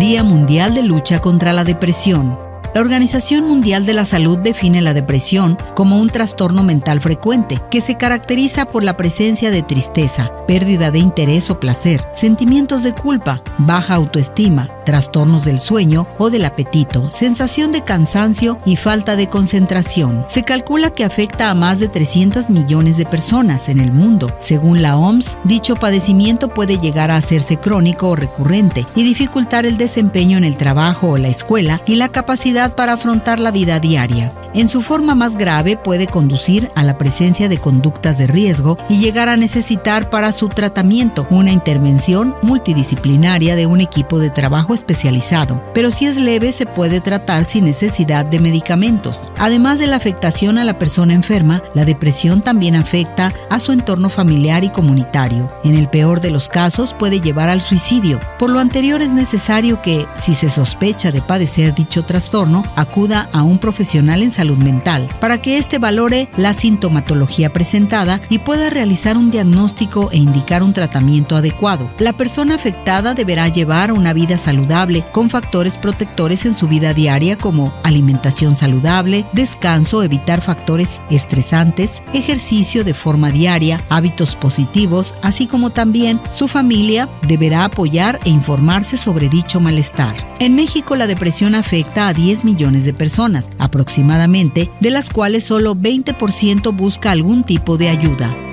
Día Mundial de Lucha contra la Depresión. La Organización Mundial de la Salud define la depresión como un trastorno mental frecuente que se caracteriza por la presencia de tristeza, pérdida de interés o placer, sentimientos de culpa, baja autoestima, trastornos del sueño o del apetito, sensación de cansancio y falta de concentración. Se calcula que afecta a más de 300 millones de personas en el mundo. Según la OMS, dicho padecimiento puede llegar a hacerse crónico o recurrente y dificultar el desempeño en el trabajo o la escuela y la capacidad para afrontar la vida diaria. En su forma más grave puede conducir a la presencia de conductas de riesgo y llegar a necesitar para su tratamiento una intervención multidisciplinaria de un equipo de trabajo especializado, pero si es leve se puede tratar sin necesidad de medicamentos. Además de la afectación a la persona enferma, la depresión también afecta a su entorno familiar y comunitario. En el peor de los casos puede llevar al suicidio. Por lo anterior es necesario que, si se sospecha de padecer dicho trastorno, acuda a un profesional en salud mental para que éste valore la sintomatología presentada y pueda realizar un diagnóstico e indicar un tratamiento adecuado. La persona afectada deberá llevar una vida saludable con factores protectores en su vida diaria como alimentación saludable, descanso, evitar factores estresantes, ejercicio de forma diaria, hábitos positivos, así como también su familia deberá apoyar e informarse sobre dicho malestar. En México la depresión afecta a 10 millones de personas, aproximadamente de las cuales solo 20% busca algún tipo de ayuda.